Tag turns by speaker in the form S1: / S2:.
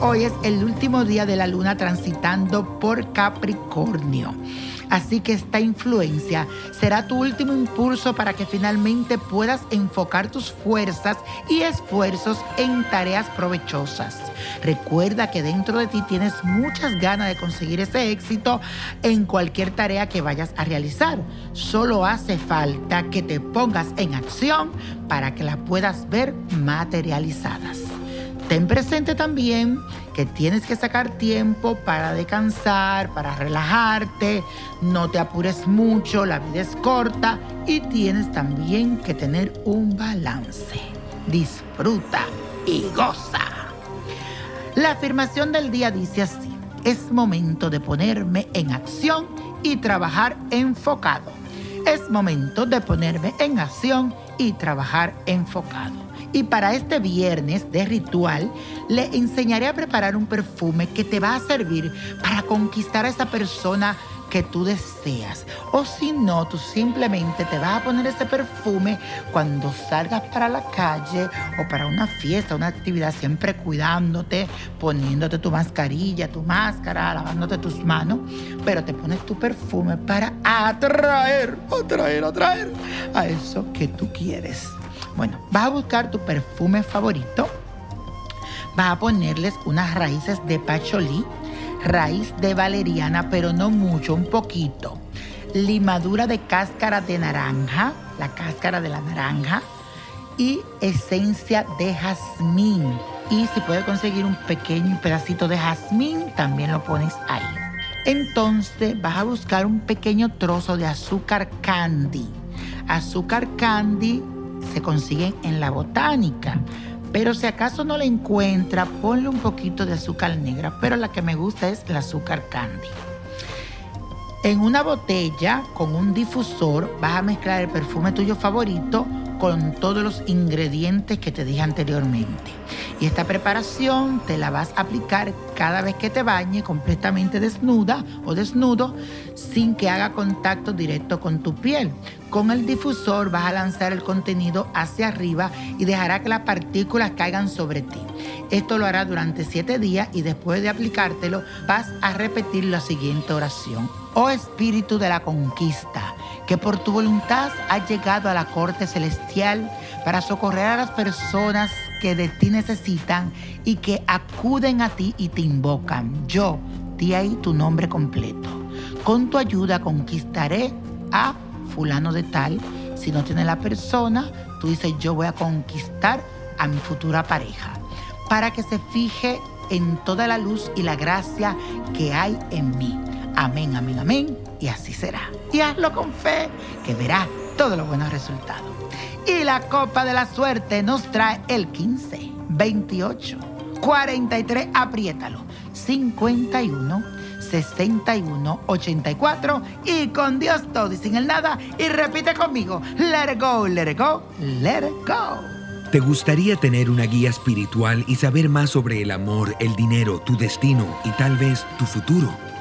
S1: Hoy es el último día de la luna transitando por Capricornio. Así que esta influencia será tu último impulso para que finalmente puedas enfocar tus fuerzas y esfuerzos en tareas provechosas. Recuerda que dentro de ti tienes muchas ganas de conseguir ese éxito en cualquier tarea que vayas a realizar. Solo hace falta que te pongas en acción para que las puedas ver materializadas. Ten presente también que tienes que sacar tiempo para descansar, para relajarte, no te apures mucho, la vida es corta y tienes también que tener un balance. Disfruta y goza. La afirmación del día dice así, es momento de ponerme en acción y trabajar enfocado. Es momento de ponerme en acción y trabajar enfocado. Y para este viernes de ritual, le enseñaré a preparar un perfume que te va a servir para conquistar a esa persona que tú deseas. O si no, tú simplemente te vas a poner ese perfume cuando salgas para la calle o para una fiesta, una actividad, siempre cuidándote, poniéndote tu mascarilla, tu máscara, lavándote tus manos, pero te pones tu perfume para atraer, atraer, atraer a eso que tú quieres. Bueno, vas a buscar tu perfume favorito. Vas a ponerles unas raíces de pacholí, raíz de valeriana, pero no mucho, un poquito. Limadura de cáscara de naranja, la cáscara de la naranja. Y esencia de jazmín. Y si puedes conseguir un pequeño pedacito de jazmín, también lo pones ahí. Entonces vas a buscar un pequeño trozo de azúcar candy. Azúcar candy se consiguen en la botánica. Pero si acaso no la encuentra, ponle un poquito de azúcar negra. Pero la que me gusta es el azúcar candy. En una botella con un difusor vas a mezclar el perfume tuyo favorito con todos los ingredientes que te dije anteriormente. Y esta preparación te la vas a aplicar cada vez que te bañe completamente desnuda o desnudo sin que haga contacto directo con tu piel. Con el difusor vas a lanzar el contenido hacia arriba y dejará que las partículas caigan sobre ti. Esto lo hará durante siete días y después de aplicártelo vas a repetir la siguiente oración. Oh Espíritu de la conquista, que por tu voluntad has llegado a la corte celestial para socorrer a las personas que de ti necesitan y que acuden a ti y te invocan. Yo, di ahí tu nombre completo. Con tu ayuda conquistaré a fulano de tal. Si no tiene la persona, tú dices, yo voy a conquistar a mi futura pareja. Para que se fije en toda la luz y la gracia que hay en mí. Amén, amén, amén. Y así será. Y hazlo con fe, que verás todos los buenos resultados. Y la copa de la suerte nos trae el 15, 28, 43, apriétalo, 51, 61 84 y con Dios todo y sin el nada y repite conmigo, let it go, let it go, let it go.
S2: ¿Te gustaría tener una guía espiritual y saber más sobre el amor, el dinero, tu destino y tal vez tu futuro?